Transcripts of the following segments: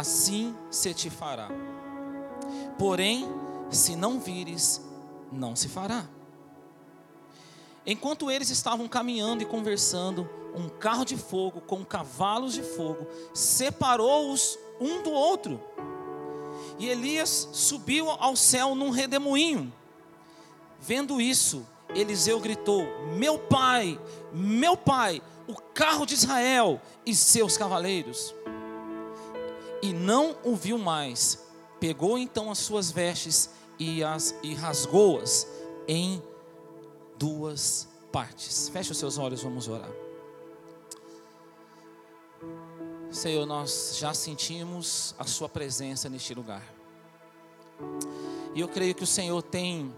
assim se te fará. Porém, se não vires, não se fará. Enquanto eles estavam caminhando e conversando, um carro de fogo com cavalos de fogo separou-os um do outro. E Elias subiu ao céu num redemoinho. Vendo isso, Eliseu gritou: Meu pai, meu pai, o carro de Israel e seus cavaleiros. E não o viu mais. Pegou então as suas vestes e, as, e rasgou-as em duas partes. Feche os seus olhos, vamos orar. Senhor, nós já sentimos a Sua presença neste lugar. E eu creio que o Senhor tem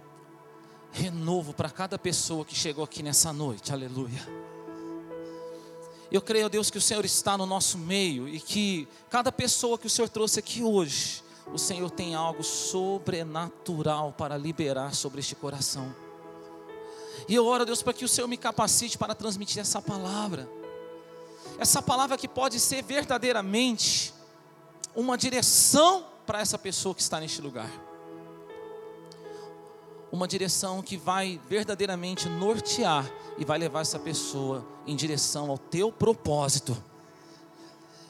renovo para cada pessoa que chegou aqui nessa noite, aleluia. Eu creio, Deus, que o Senhor está no nosso meio e que cada pessoa que o Senhor trouxe aqui hoje, o Senhor tem algo sobrenatural para liberar sobre este coração. E eu oro, Deus, para que o Senhor me capacite para transmitir essa palavra. Essa palavra que pode ser verdadeiramente uma direção para essa pessoa que está neste lugar uma direção que vai verdadeiramente nortear e vai levar essa pessoa em direção ao teu propósito,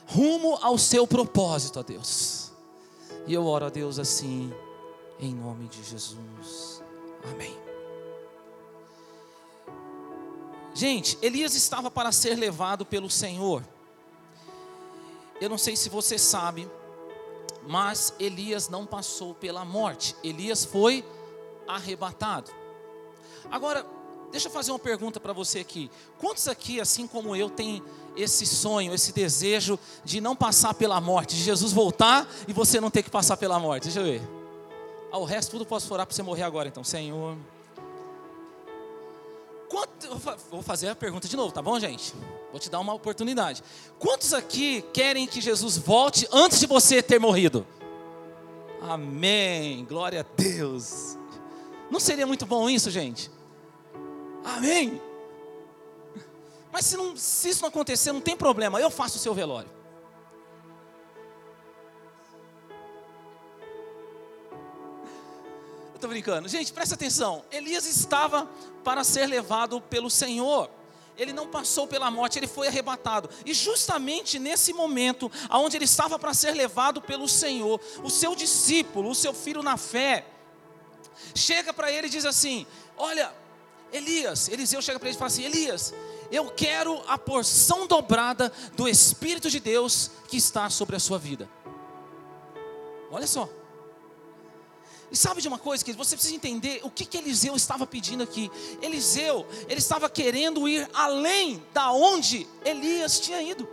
rumo ao seu propósito, ó Deus. E eu oro a Deus assim, em nome de Jesus. Amém. Gente, Elias estava para ser levado pelo Senhor. Eu não sei se você sabe, mas Elias não passou pela morte. Elias foi arrebatado. Agora, deixa eu fazer uma pergunta para você aqui. Quantos aqui, assim como eu, tem esse sonho, esse desejo de não passar pela morte, de Jesus voltar e você não ter que passar pela morte? Deixa eu ver. Ah, o resto tudo posso orar para você morrer agora, então, Senhor. Quanto, vou fazer a pergunta de novo, tá bom, gente? Vou te dar uma oportunidade. Quantos aqui querem que Jesus volte antes de você ter morrido? Amém. Glória a Deus. Não seria muito bom isso, gente? Amém? Mas se, não, se isso não acontecer, não tem problema, eu faço o seu velório. Eu estou brincando. Gente, presta atenção. Elias estava para ser levado pelo Senhor. Ele não passou pela morte, ele foi arrebatado. E justamente nesse momento, onde ele estava para ser levado pelo Senhor, o seu discípulo, o seu filho na fé, chega para ele e diz assim: Olha, Elias, Eliseu chega para ele e fala assim: Elias, eu quero a porção dobrada do Espírito de Deus que está sobre a sua vida. Olha só. E sabe de uma coisa que você precisa entender o que, que Eliseu estava pedindo aqui. Eliseu, ele estava querendo ir além da onde Elias tinha ido.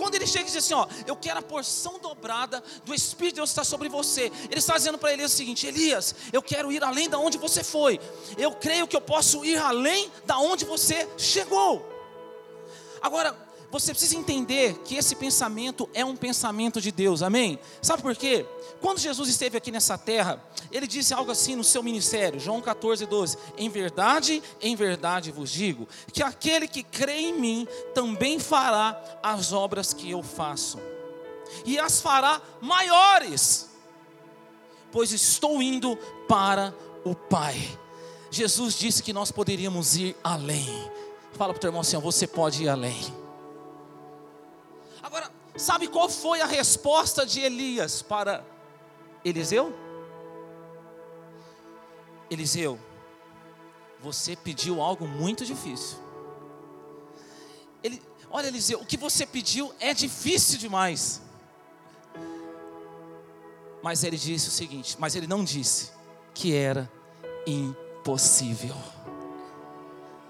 Quando ele chega e diz assim: Ó, eu quero a porção dobrada do Espírito de Deus estar sobre você. Ele está dizendo para Elias o seguinte: Elias, eu quero ir além da onde você foi. Eu creio que eu posso ir além da onde você chegou. Agora, você precisa entender que esse pensamento é um pensamento de Deus, amém? Sabe por quê? Quando Jesus esteve aqui nessa terra, ele disse algo assim no seu ministério, João 14, 12: Em verdade, em verdade vos digo, que aquele que crê em mim também fará as obras que eu faço, e as fará maiores, pois estou indo para o Pai. Jesus disse que nós poderíamos ir além. Fala para o teu irmão assim: você pode ir além. Agora, sabe qual foi a resposta de Elias para Eliseu? Eliseu, você pediu algo muito difícil. Ele, olha, Eliseu, o que você pediu é difícil demais. Mas ele disse o seguinte: mas ele não disse que era impossível.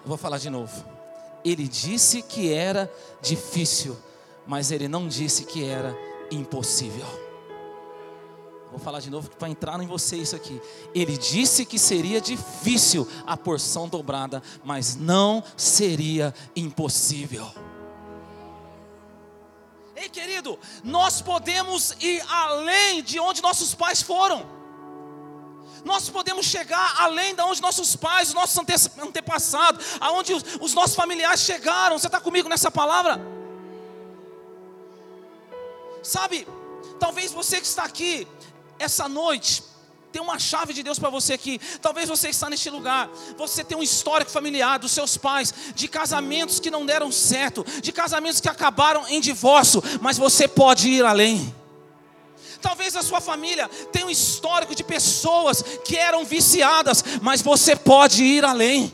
Eu vou falar de novo. Ele disse que era difícil, mas ele não disse que era impossível. Vou falar de novo para entrar em você isso aqui. Ele disse que seria difícil a porção dobrada, mas não seria impossível. Ei, querido, nós podemos ir além de onde nossos pais foram. Nós podemos chegar além de onde nossos pais, os nossos antepassados, aonde os nossos familiares chegaram. Você está comigo nessa palavra? Sabe, Talvez você que está aqui essa noite tem uma chave de Deus para você aqui. Talvez você está neste lugar. Você tem um histórico familiar dos seus pais, de casamentos que não deram certo, de casamentos que acabaram em divórcio, mas você pode ir além. Talvez a sua família tenha um histórico de pessoas que eram viciadas, mas você pode ir além.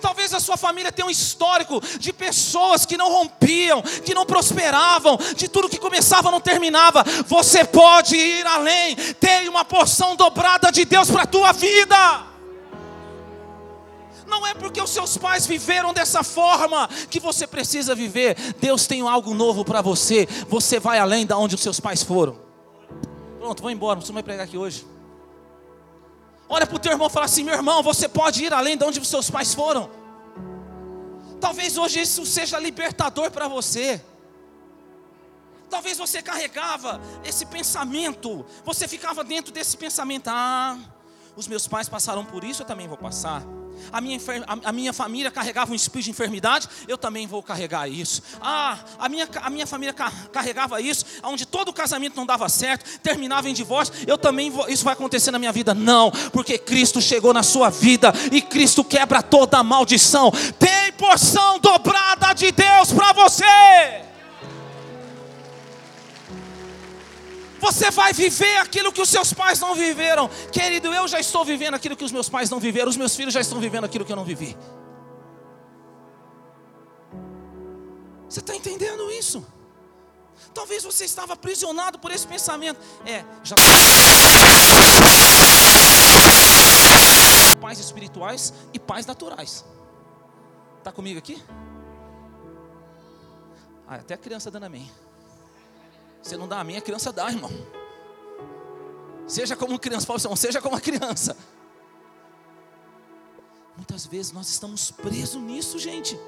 Talvez a sua família tenha um histórico de pessoas que não rompiam, que não prosperavam, de tudo que começava não terminava. Você pode ir além, tem uma porção dobrada de Deus para a tua vida. Não é porque os seus pais viveram dessa forma que você precisa viver. Deus tem algo novo para você. Você vai além da onde os seus pais foram. Pronto, vou embora. Não vai pregar aqui hoje. Olha para o teu irmão e fala assim: meu irmão, você pode ir além de onde os seus pais foram. Talvez hoje isso seja libertador para você. Talvez você carregava esse pensamento, você ficava dentro desse pensamento: ah, os meus pais passaram por isso, eu também vou passar. A minha, a, minha família carregava um espírito de enfermidade, eu também vou carregar isso. Ah, a minha, a minha família carregava isso, onde todo casamento não dava certo, terminava em divórcio, eu também vou, isso vai acontecer na minha vida. Não, porque Cristo chegou na sua vida e Cristo quebra toda a maldição. Tem porção dobrada de Deus para você. Você vai viver aquilo que os seus pais não viveram. Querido, eu já estou vivendo aquilo que os meus pais não viveram. Os meus filhos já estão vivendo aquilo que eu não vivi. Você está entendendo isso? Talvez você estava aprisionado por esse pensamento. É, já. Pais espirituais e pais naturais. Está comigo aqui? Ah, até a criança dando amém. Você não dá a minha, a criança dá, irmão. Seja como criança, Paulo assim, seja como a criança. Muitas vezes nós estamos presos nisso, gente.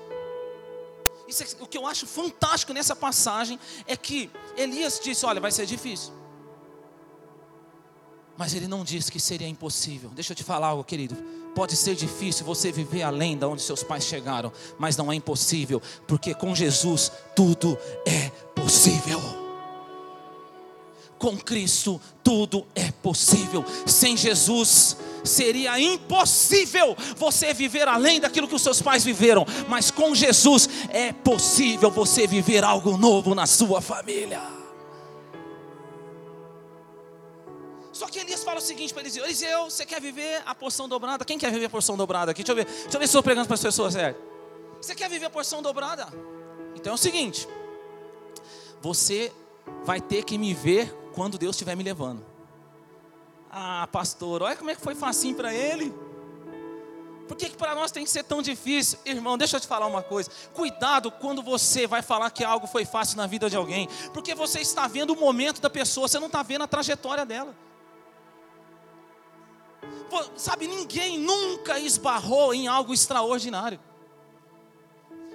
Isso é, o que eu acho fantástico nessa passagem é que Elias disse: Olha, vai ser difícil. Mas ele não disse que seria impossível. Deixa eu te falar algo, querido. Pode ser difícil você viver além de onde seus pais chegaram, mas não é impossível, porque com Jesus tudo é possível com Cristo tudo é possível. Sem Jesus seria impossível você viver além daquilo que os seus pais viveram, mas com Jesus é possível você viver algo novo na sua família. Só que Elias fala o seguinte para Eliseu: Eliseu, você quer viver a porção dobrada? Quem quer viver a porção dobrada aqui? Deixa eu ver, deixa eu ver se estou pregando para as pessoas, sério. Você quer viver a porção dobrada? Então é o seguinte: você vai ter que me ver quando Deus estiver me levando. Ah, pastor, olha como é que foi facinho para ele. Por que, que para nós tem que ser tão difícil? Irmão, deixa eu te falar uma coisa. Cuidado quando você vai falar que algo foi fácil na vida de alguém. Porque você está vendo o momento da pessoa, você não está vendo a trajetória dela. Sabe, ninguém nunca esbarrou em algo extraordinário.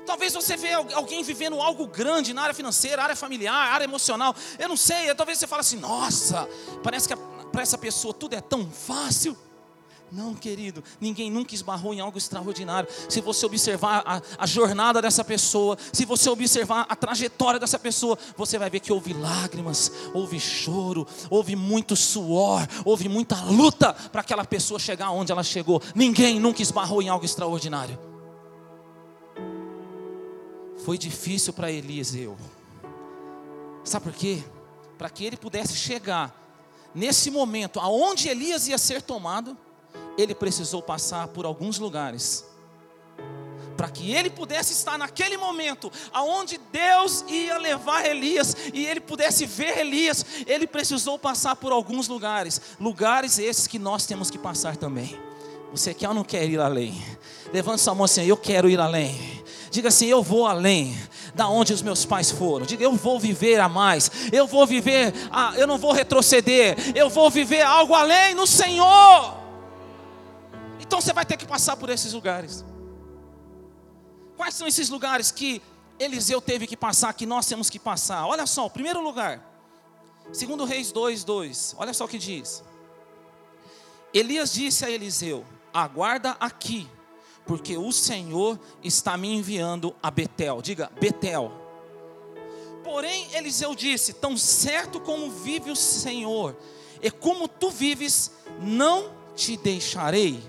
Talvez você vê alguém vivendo algo grande na área financeira, área familiar, área emocional. Eu não sei, talvez você fale assim: nossa, parece que para essa pessoa tudo é tão fácil. Não, querido, ninguém nunca esbarrou em algo extraordinário. Se você observar a, a, jornada dessa pessoa, se você observar a trajetória dessa pessoa, você vai ver que houve lágrimas, houve choro, houve muito suor, houve muita luta para aquela pessoa chegar onde ela chegou. Ninguém nunca esbarrou em algo extraordinário. Foi difícil para Eliseu. Sabe por quê? Para que ele pudesse chegar nesse momento aonde Elias ia ser tomado, ele precisou passar por alguns lugares. Para que ele pudesse estar naquele momento aonde Deus ia levar Elias e ele pudesse ver Elias, ele precisou passar por alguns lugares, lugares esses que nós temos que passar também. Você quer ou não quer ir além? Levante sua mão assim, eu quero ir além. Diga assim: Eu vou além da onde os meus pais foram. Diga: Eu vou viver a mais. Eu vou viver, a, eu não vou retroceder. Eu vou viver algo além no Senhor. Então você vai ter que passar por esses lugares. Quais são esses lugares que Eliseu teve que passar, que nós temos que passar? Olha só, o primeiro lugar, segundo Reis 2, 2, olha só o que diz. Elias disse a Eliseu: Aguarda aqui, porque o Senhor está me enviando a Betel. Diga, Betel. Porém, Eliseu disse: Tão certo como vive o Senhor, e como tu vives, não te deixarei.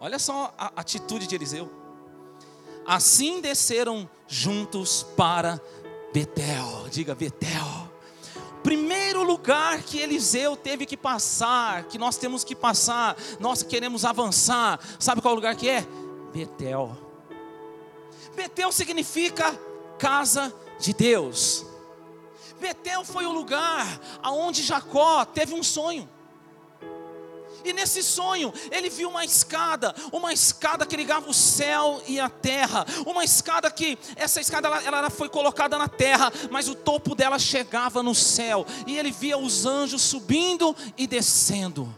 Olha só a atitude de Eliseu. Assim desceram juntos para Betel. Diga Betel. Primeiro lugar que Eliseu teve que passar, que nós temos que passar, nós queremos avançar. Sabe qual lugar que é? Betel. Betel significa casa de Deus. Betel foi o lugar aonde Jacó teve um sonho. E nesse sonho, ele viu uma escada, uma escada que ligava o céu e a terra, uma escada que, essa escada ela, ela, foi colocada na terra, mas o topo dela chegava no céu, e ele via os anjos subindo e descendo.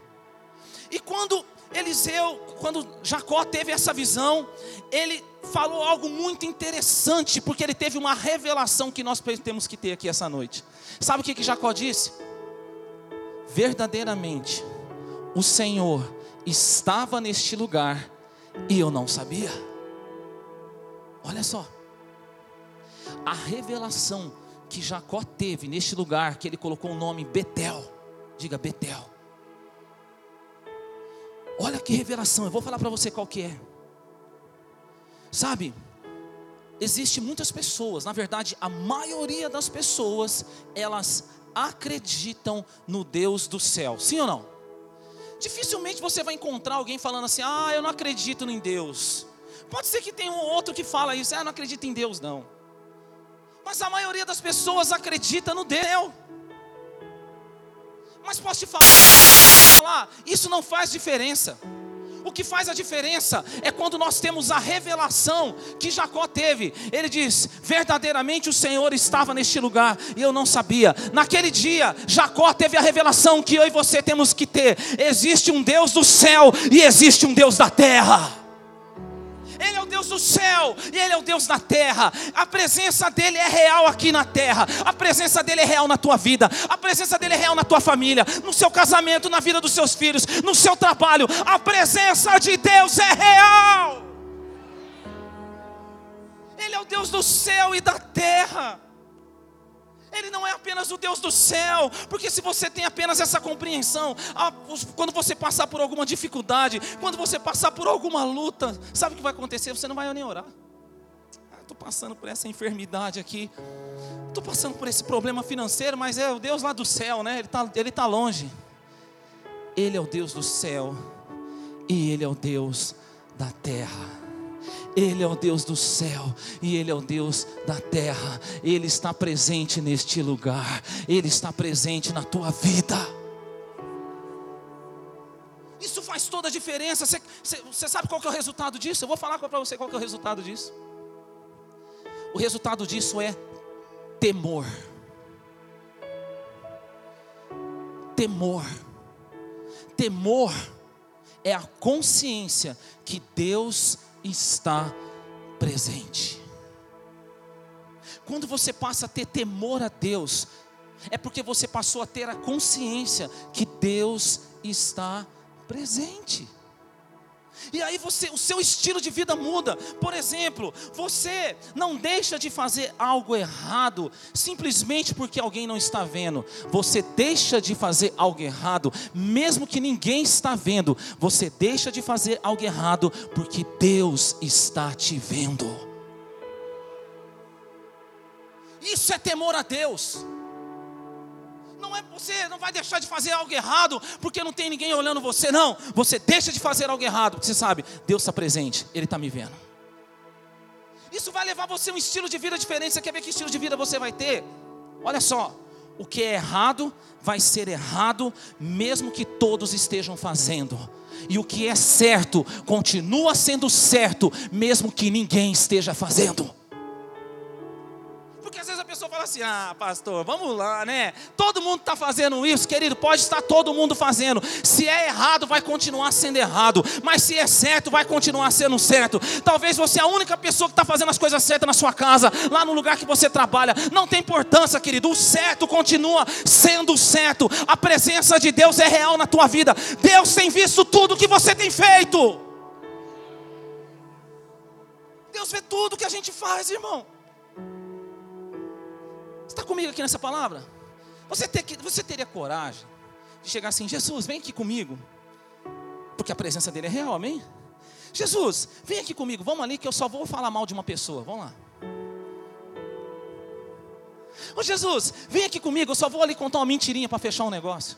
E quando Eliseu, quando Jacó teve essa visão, ele falou algo muito interessante, porque ele teve uma revelação que nós temos que ter aqui essa noite. Sabe o que, que Jacó disse? Verdadeiramente, o Senhor estava neste lugar e eu não sabia. Olha só, a revelação que Jacó teve neste lugar, que ele colocou o nome Betel, diga Betel. Olha que revelação, eu vou falar para você qual que é. Sabe, existe muitas pessoas, na verdade, a maioria das pessoas, elas acreditam no Deus do céu. Sim ou não? Dificilmente você vai encontrar alguém falando assim: "Ah, eu não acredito em Deus". Pode ser que tenha um outro que fala isso: "Ah, eu não acredito em Deus não". Mas a maioria das pessoas acredita no Deus. Mas posso te falar, isso não faz diferença. O que faz a diferença é quando nós temos a revelação que Jacó teve. Ele diz: verdadeiramente o Senhor estava neste lugar e eu não sabia. Naquele dia, Jacó teve a revelação que eu e você temos que ter: existe um Deus do céu e existe um Deus da terra. Ele é o Deus do céu e Ele é o Deus da terra. A presença dEle é real aqui na terra. A presença dEle é real na tua vida. A presença dEle é real na tua família, no seu casamento, na vida dos seus filhos, no seu trabalho. A presença de Deus é real. Ele é o Deus do céu e da terra. Ele não é apenas o Deus do céu, porque se você tem apenas essa compreensão, quando você passar por alguma dificuldade, quando você passar por alguma luta, sabe o que vai acontecer? Você não vai nem orar. Estou ah, passando por essa enfermidade aqui, estou passando por esse problema financeiro, mas é o Deus lá do céu, né? Ele está ele tá longe. Ele é o Deus do céu e Ele é o Deus da terra. Ele é o Deus do céu e Ele é o Deus da terra. Ele está presente neste lugar, Ele está presente na tua vida. Isso faz toda a diferença. Você, você, você sabe qual é o resultado disso? Eu vou falar para você qual é o resultado disso. O resultado disso é temor. Temor. Temor é a consciência que Deus está presente. Quando você passa a ter temor a Deus, é porque você passou a ter a consciência que Deus está presente. E aí você, o seu estilo de vida muda. Por exemplo, você não deixa de fazer algo errado simplesmente porque alguém não está vendo. Você deixa de fazer algo errado mesmo que ninguém está vendo. Você deixa de fazer algo errado porque Deus está te vendo. Isso é temor a Deus não é você não vai deixar de fazer algo errado porque não tem ninguém olhando você, não. Você deixa de fazer algo errado porque você sabe, Deus está presente, Ele está me vendo. Isso vai levar você a um estilo de vida diferente. Você quer ver que estilo de vida você vai ter? Olha só, o que é errado vai ser errado, mesmo que todos estejam fazendo. E o que é certo continua sendo certo, mesmo que ninguém esteja fazendo pessoa fala assim: ah, pastor, vamos lá, né? Todo mundo está fazendo isso, querido, pode estar todo mundo fazendo. Se é errado, vai continuar sendo errado. Mas se é certo, vai continuar sendo certo. Talvez você é a única pessoa que está fazendo as coisas certas na sua casa, lá no lugar que você trabalha. Não tem importância, querido. O certo continua sendo certo. A presença de Deus é real na tua vida. Deus tem visto tudo que você tem feito. Deus vê tudo que a gente faz, irmão. Está comigo aqui nessa palavra? Você, ter, você teria coragem de chegar assim, Jesus, vem aqui comigo. Porque a presença dele é real, amém? Jesus, vem aqui comigo, vamos ali que eu só vou falar mal de uma pessoa. Vamos lá. Ô Jesus, vem aqui comigo, eu só vou ali contar uma mentirinha para fechar um negócio.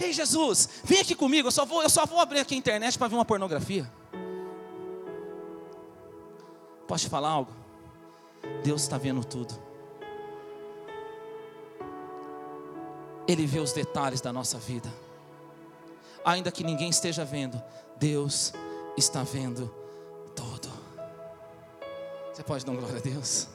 Ei Jesus, vem aqui comigo, eu só vou, eu só vou abrir aqui a internet para ver uma pornografia. Posso te falar algo? Deus está vendo tudo. Ele vê os detalhes da nossa vida. Ainda que ninguém esteja vendo, Deus está vendo tudo. Você pode dar glória a Deus?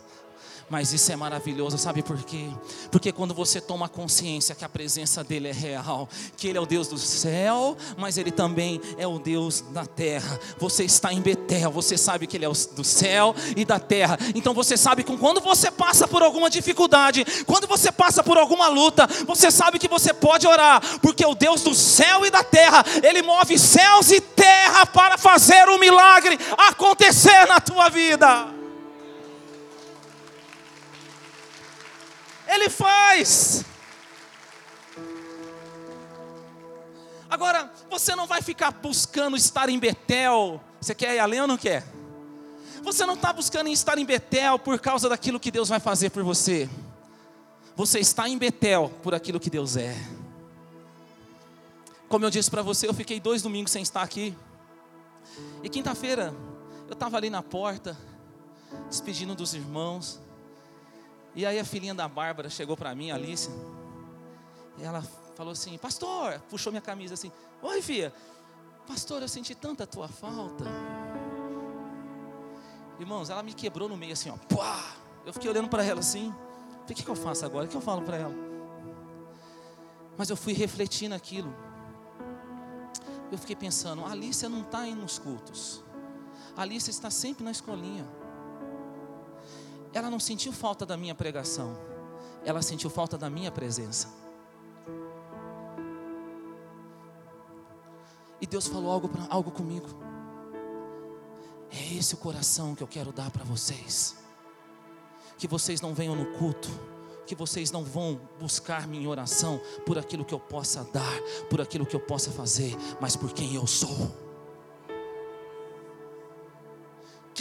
Mas isso é maravilhoso, sabe por quê? Porque quando você toma consciência que a presença dele é real, que ele é o Deus do céu, mas ele também é o Deus da terra. Você está em Betel, você sabe que ele é o do céu e da terra. Então você sabe que quando você passa por alguma dificuldade, quando você passa por alguma luta, você sabe que você pode orar, porque o Deus do céu e da terra, ele move céus e terra para fazer um milagre acontecer na tua vida. Ele faz. Agora, você não vai ficar buscando estar em Betel. Você quer ir além ou não quer? Você não está buscando estar em Betel por causa daquilo que Deus vai fazer por você. Você está em Betel por aquilo que Deus é. Como eu disse para você, eu fiquei dois domingos sem estar aqui. E quinta-feira, eu estava ali na porta, despedindo dos irmãos. E aí a filhinha da Bárbara chegou para mim, Alice, e ela falou assim: Pastor, puxou minha camisa assim: Oi, filha, pastor, eu senti tanta tua falta. Irmãos, ela me quebrou no meio assim, ó. Pá! Eu fiquei olhando para ela assim. O que, que eu faço agora? O que eu falo para ela? Mas eu fui refletindo aquilo. Eu fiquei pensando: a Alice não está indo nos cultos. A Alice está sempre na escolinha ela não sentiu falta da minha pregação, ela sentiu falta da minha presença. E Deus falou algo, pra, algo comigo. É esse o coração que eu quero dar para vocês. Que vocês não venham no culto, que vocês não vão buscar-me em oração por aquilo que eu possa dar, por aquilo que eu possa fazer, mas por quem eu sou.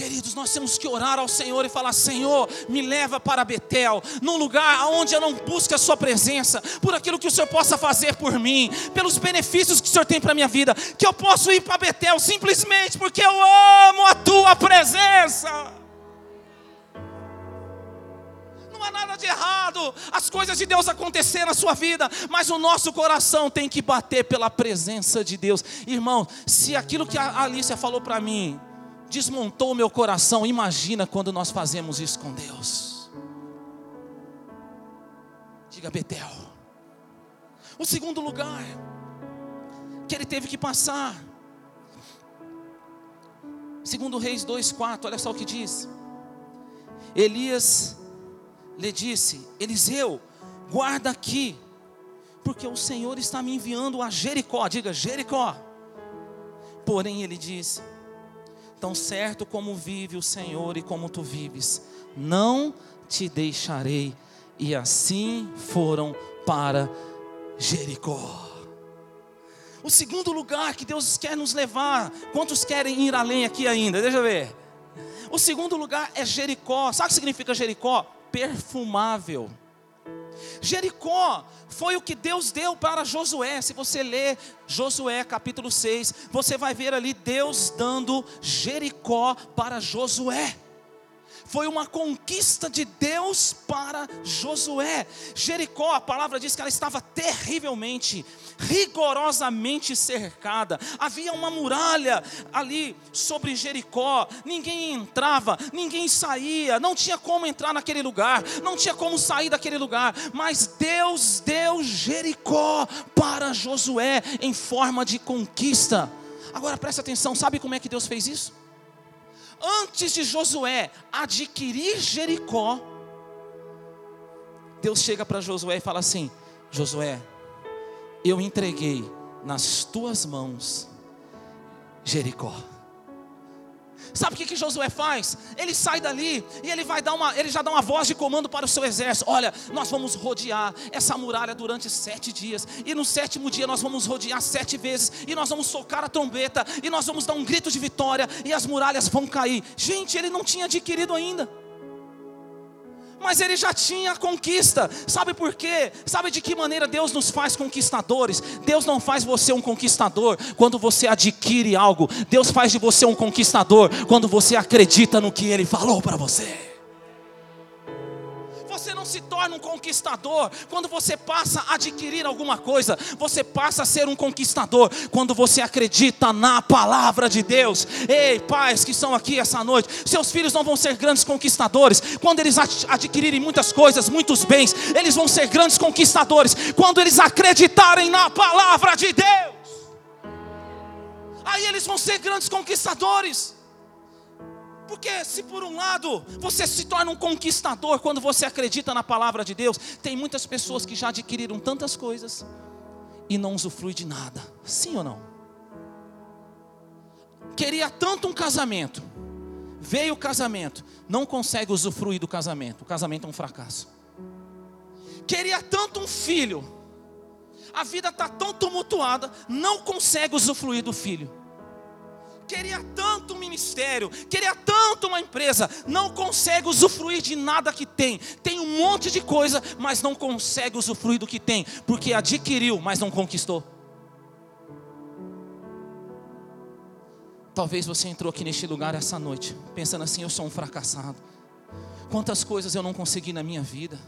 Queridos, nós temos que orar ao Senhor e falar: Senhor, me leva para Betel, num lugar onde eu não busque a Sua presença, por aquilo que o Senhor possa fazer por mim, pelos benefícios que o Senhor tem para a minha vida, que eu posso ir para Betel simplesmente porque eu amo a Tua presença. Não há nada de errado, as coisas de Deus acontecer na sua vida, mas o nosso coração tem que bater pela presença de Deus, irmão. Se aquilo que a Alicia falou para mim, desmontou o meu coração. Imagina quando nós fazemos isso com Deus. Diga Betel. O segundo lugar que ele teve que passar. Segundo Reis 2:4, olha só o que diz. Elias lhe disse: Eliseu, guarda aqui, porque o Senhor está me enviando a Jericó. Diga Jericó. Porém ele disse: Tão certo como vive o Senhor e como tu vives, não te deixarei. E assim foram para Jericó. O segundo lugar que Deus quer nos levar, quantos querem ir além aqui ainda? Deixa eu ver. O segundo lugar é Jericó. Sabe o que significa Jericó? Perfumável. Jericó foi o que Deus deu para Josué. Se você ler Josué capítulo 6, você vai ver ali Deus dando Jericó para Josué foi uma conquista de Deus para Josué. Jericó, a palavra diz que ela estava terrivelmente, rigorosamente cercada. Havia uma muralha ali sobre Jericó. Ninguém entrava, ninguém saía, não tinha como entrar naquele lugar, não tinha como sair daquele lugar. Mas Deus deu Jericó para Josué em forma de conquista. Agora preste atenção, sabe como é que Deus fez isso? Antes de Josué adquirir Jericó, Deus chega para Josué e fala assim: Josué, eu entreguei nas tuas mãos Jericó. Sabe o que, que Josué faz? Ele sai dali e ele vai dar uma, ele já dá uma voz de comando para o seu exército. Olha, nós vamos rodear essa muralha durante sete dias, e no sétimo dia nós vamos rodear sete vezes, e nós vamos socar a trombeta, e nós vamos dar um grito de vitória, e as muralhas vão cair. Gente, ele não tinha adquirido ainda mas ele já tinha conquista. Sabe por quê? Sabe de que maneira Deus nos faz conquistadores? Deus não faz você um conquistador quando você adquire algo. Deus faz de você um conquistador quando você acredita no que ele falou para você. Se torna um conquistador quando você passa a adquirir alguma coisa, você passa a ser um conquistador quando você acredita na palavra de Deus. Ei, pais que estão aqui essa noite, seus filhos não vão ser grandes conquistadores quando eles adquirirem muitas coisas, muitos bens, eles vão ser grandes conquistadores quando eles acreditarem na palavra de Deus. Aí eles vão ser grandes conquistadores. Porque se por um lado você se torna um conquistador quando você acredita na palavra de Deus, tem muitas pessoas que já adquiriram tantas coisas e não usufrui de nada. Sim ou não? Queria tanto um casamento, veio o casamento, não consegue usufruir do casamento. O casamento é um fracasso. Queria tanto um filho, a vida está tão tumultuada, não consegue usufruir do filho queria tanto um ministério, queria tanto uma empresa, não consegue usufruir de nada que tem. Tem um monte de coisa, mas não consegue usufruir do que tem, porque adquiriu, mas não conquistou. Talvez você entrou aqui neste lugar essa noite, pensando assim: eu sou um fracassado. Quantas coisas eu não consegui na minha vida.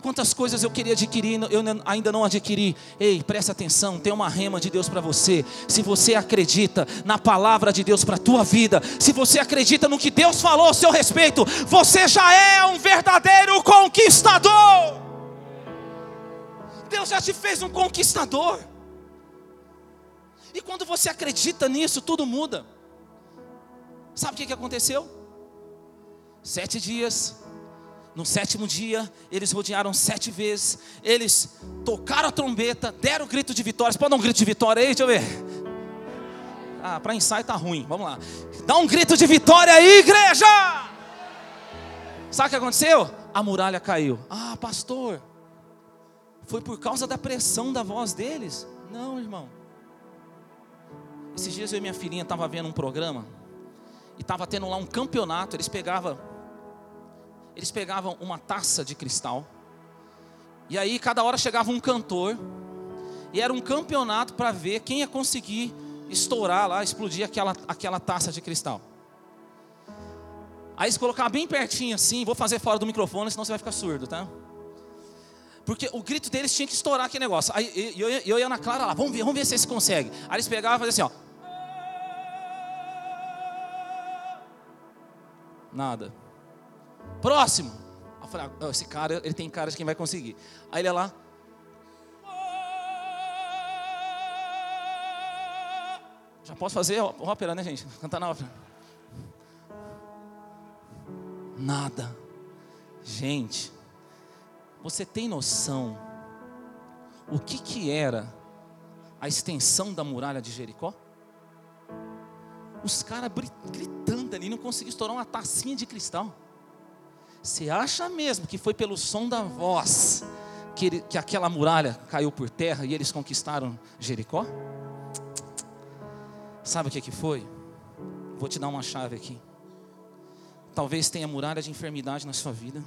Quantas coisas eu queria adquirir, eu ainda não adquiri. Ei, presta atenção, tem uma rema de Deus para você. Se você acredita na palavra de Deus para a tua vida, se você acredita no que Deus falou a seu respeito, você já é um verdadeiro conquistador. Deus já te fez um conquistador. E quando você acredita nisso, tudo muda. Sabe o que, aconteceu? Sete dias, no sétimo dia, eles rodearam sete vezes. Eles tocaram a trombeta, deram o grito de vitória. Você pode dar um grito de vitória aí? Deixa eu ver. Ah, para ensaio tá ruim. Vamos lá. Dá um grito de vitória aí, igreja! Sabe o que aconteceu? A muralha caiu. Ah, pastor. Foi por causa da pressão da voz deles? Não, irmão. Esses dias eu e minha filhinha estavam vendo um programa e estava tendo lá um campeonato. Eles pegavam eles pegavam uma taça de cristal, e aí cada hora chegava um cantor, e era um campeonato para ver quem ia conseguir estourar lá, explodir aquela, aquela taça de cristal. Aí eles colocavam bem pertinho assim, vou fazer fora do microfone, senão você vai ficar surdo, tá? Porque o grito deles tinha que estourar aquele negócio. Aí eu, eu, eu Clara lá, vamos ver, vamos ver se eles conseguem. Aí eles pegavam e faziam assim, ó. Nada. Próximo. Eu falei, ah, esse cara, ele tem cara de quem vai conseguir. Aí ele é lá. Já posso fazer ópera, né, gente? Cantar na ópera. Nada. Gente, você tem noção o que que era a extensão da muralha de Jericó? Os caras gritando ali, não conseguiam estourar uma tacinha de cristal. Você acha mesmo que foi pelo som da voz que, ele, que aquela muralha caiu por terra e eles conquistaram Jericó? Sabe o que, que foi? Vou te dar uma chave aqui. Talvez tenha muralha de enfermidade na sua vida,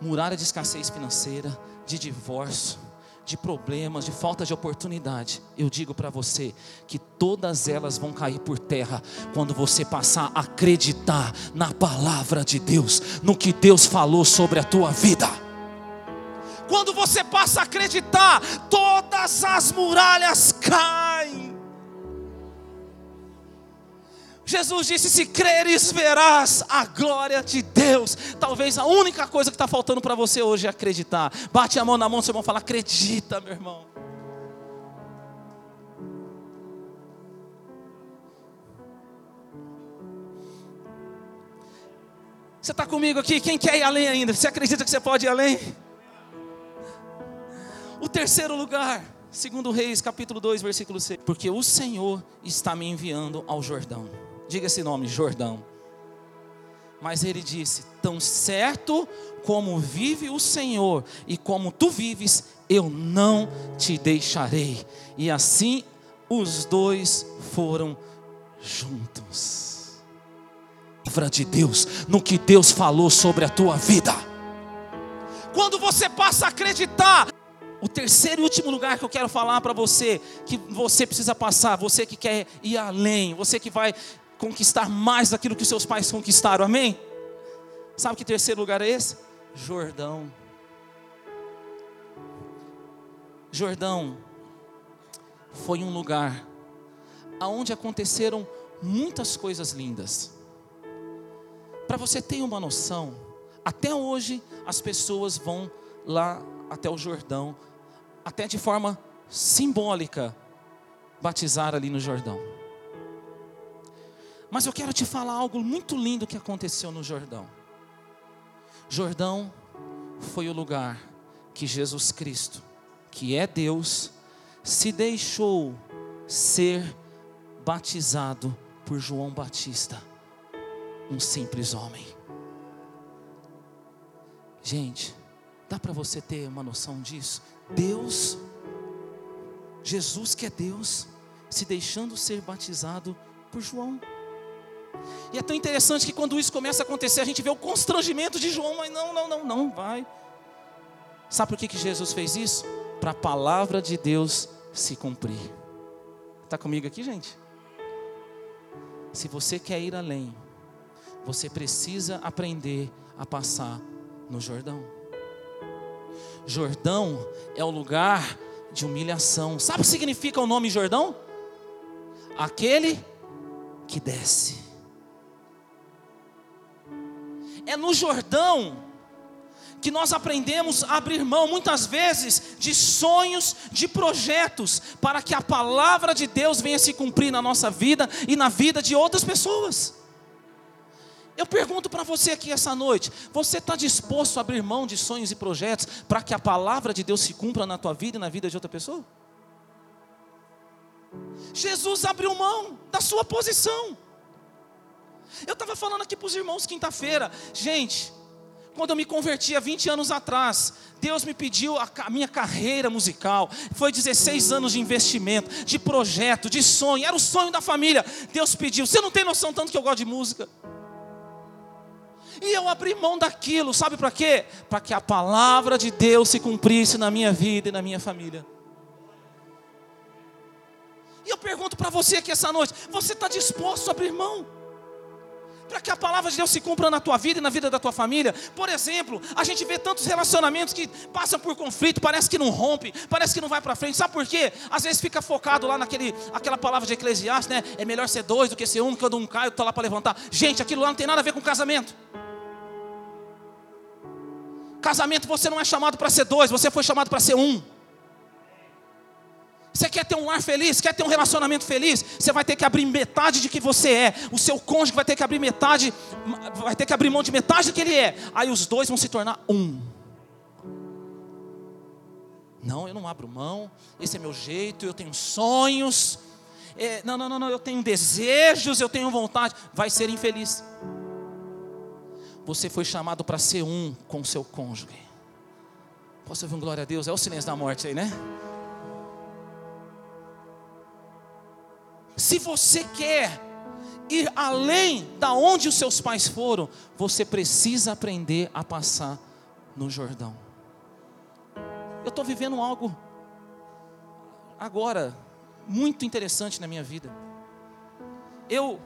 muralha de escassez financeira, de divórcio, de problemas, de falta de oportunidade, eu digo para você que todas elas vão cair por terra quando você passar a acreditar na palavra de Deus, no que Deus falou sobre a tua vida. Quando você passa a acreditar, todas as muralhas caem. Jesus disse: Se creres, verás a glória de Deus. Talvez a única coisa que está faltando para você hoje é acreditar. Bate a mão na mão seu irmão fala: Acredita, meu irmão. Você está comigo aqui? Quem quer ir além ainda? Você acredita que você pode ir além? O terceiro lugar, segundo Reis, capítulo 2, versículo 6. Porque o Senhor está me enviando ao Jordão Diga esse nome, Jordão. Mas ele disse: Tão certo como vive o Senhor e como tu vives, eu não te deixarei. E assim os dois foram juntos. Livra de Deus no que Deus falou sobre a tua vida. Quando você passa a acreditar, o terceiro e último lugar que eu quero falar para você, que você precisa passar, você que quer ir além, você que vai conquistar mais daquilo que seus pais conquistaram, amém? Sabe que terceiro lugar é esse? Jordão. Jordão foi um lugar aonde aconteceram muitas coisas lindas. Para você ter uma noção, até hoje as pessoas vão lá até o Jordão, até de forma simbólica, batizar ali no Jordão. Mas eu quero te falar algo muito lindo que aconteceu no Jordão. Jordão foi o lugar que Jesus Cristo, que é Deus, se deixou ser batizado por João Batista, um simples homem. Gente, dá para você ter uma noção disso? Deus, Jesus que é Deus, se deixando ser batizado por João. E é tão interessante que quando isso começa a acontecer, a gente vê o constrangimento de João, mas não, não, não, não, vai. Sabe por que, que Jesus fez isso? Para a palavra de Deus se cumprir. Está comigo aqui, gente? Se você quer ir além, você precisa aprender a passar no Jordão. Jordão é o lugar de humilhação. Sabe o que significa o nome Jordão? Aquele que desce. É no Jordão que nós aprendemos a abrir mão, muitas vezes, de sonhos, de projetos, para que a palavra de Deus venha se cumprir na nossa vida e na vida de outras pessoas. Eu pergunto para você aqui essa noite: você está disposto a abrir mão de sonhos e projetos para que a palavra de Deus se cumpra na tua vida e na vida de outra pessoa? Jesus abriu mão da sua posição. Eu estava falando aqui para os irmãos quinta-feira, gente, quando eu me converti há 20 anos atrás, Deus me pediu a, a, minha carreira musical. Foi 16 anos de investimento, de projeto, de sonho. Era o sonho da família. Deus pediu. Você não tem noção tanto que eu gosto de música. E eu abri mão daquilo, sabe para quê? Para que a palavra de Deus se cumprisse na minha vida e na minha família. E eu pergunto para você aqui essa noite: você está disposto a abrir mão? Para que a palavra de Deus se cumpra na tua vida e na vida da tua família. Por exemplo, a gente vê tantos relacionamentos que passam por conflito, parece que não rompe, parece que não vai para frente. Sabe por quê? Às vezes fica focado lá naquele, aquela palavra de Eclesiastes, né? É melhor ser dois do que ser um, quando um cai, estou lá para levantar. Gente, aquilo lá não tem nada a ver com casamento. Casamento você não é chamado para ser dois, você foi chamado para ser um. Você quer ter um lar feliz, quer ter um relacionamento feliz, você vai ter que abrir metade de que você é. O seu cônjuge vai ter que abrir metade, vai ter que abrir mão de metade do que ele é. Aí os dois vão se tornar um. Não, eu não abro mão. Esse é meu jeito. Eu tenho sonhos. É, não, não, não, não. Eu tenho desejos. Eu tenho vontade. Vai ser infeliz. Você foi chamado para ser um com seu cônjuge. Posso ouvir um glória a Deus? É o silêncio da morte aí, né? Se você quer ir além da onde os seus pais foram, você precisa aprender a passar no Jordão. Eu estou vivendo algo agora muito interessante na minha vida. Eu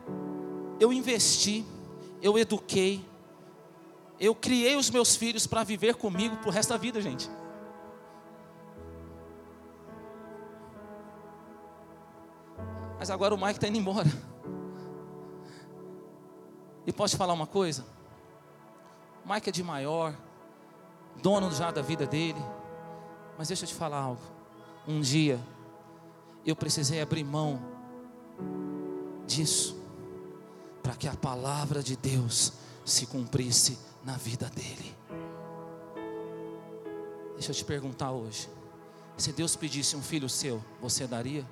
eu investi, eu eduquei, eu criei os meus filhos para viver comigo pro resto da vida, gente. Mas agora o Mike está indo embora. E posso te falar uma coisa? O Mike é de maior, dono já da vida dele. Mas deixa eu te falar algo. Um dia eu precisei abrir mão disso para que a palavra de Deus se cumprisse na vida dele. Deixa eu te perguntar hoje: se Deus pedisse um filho seu, você daria?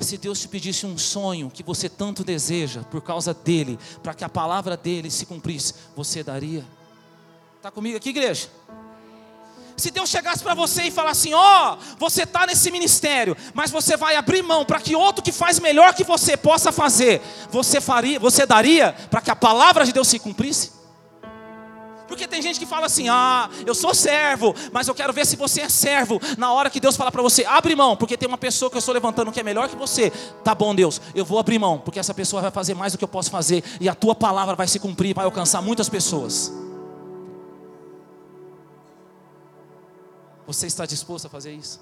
Se Deus te pedisse um sonho que você tanto deseja por causa dele, para que a palavra dele se cumprisse, você daria? Está comigo aqui, igreja? Se Deus chegasse para você e falasse assim: ó, oh, você está nesse ministério, mas você vai abrir mão para que outro que faz melhor que você possa fazer, você faria, você daria para que a palavra de Deus se cumprisse? Porque tem gente que fala assim: ah, eu sou servo, mas eu quero ver se você é servo. Na hora que Deus falar para você, abre mão, porque tem uma pessoa que eu estou levantando que é melhor que você. Tá bom, Deus, eu vou abrir mão, porque essa pessoa vai fazer mais do que eu posso fazer, e a tua palavra vai se cumprir, vai alcançar muitas pessoas. Você está disposto a fazer isso?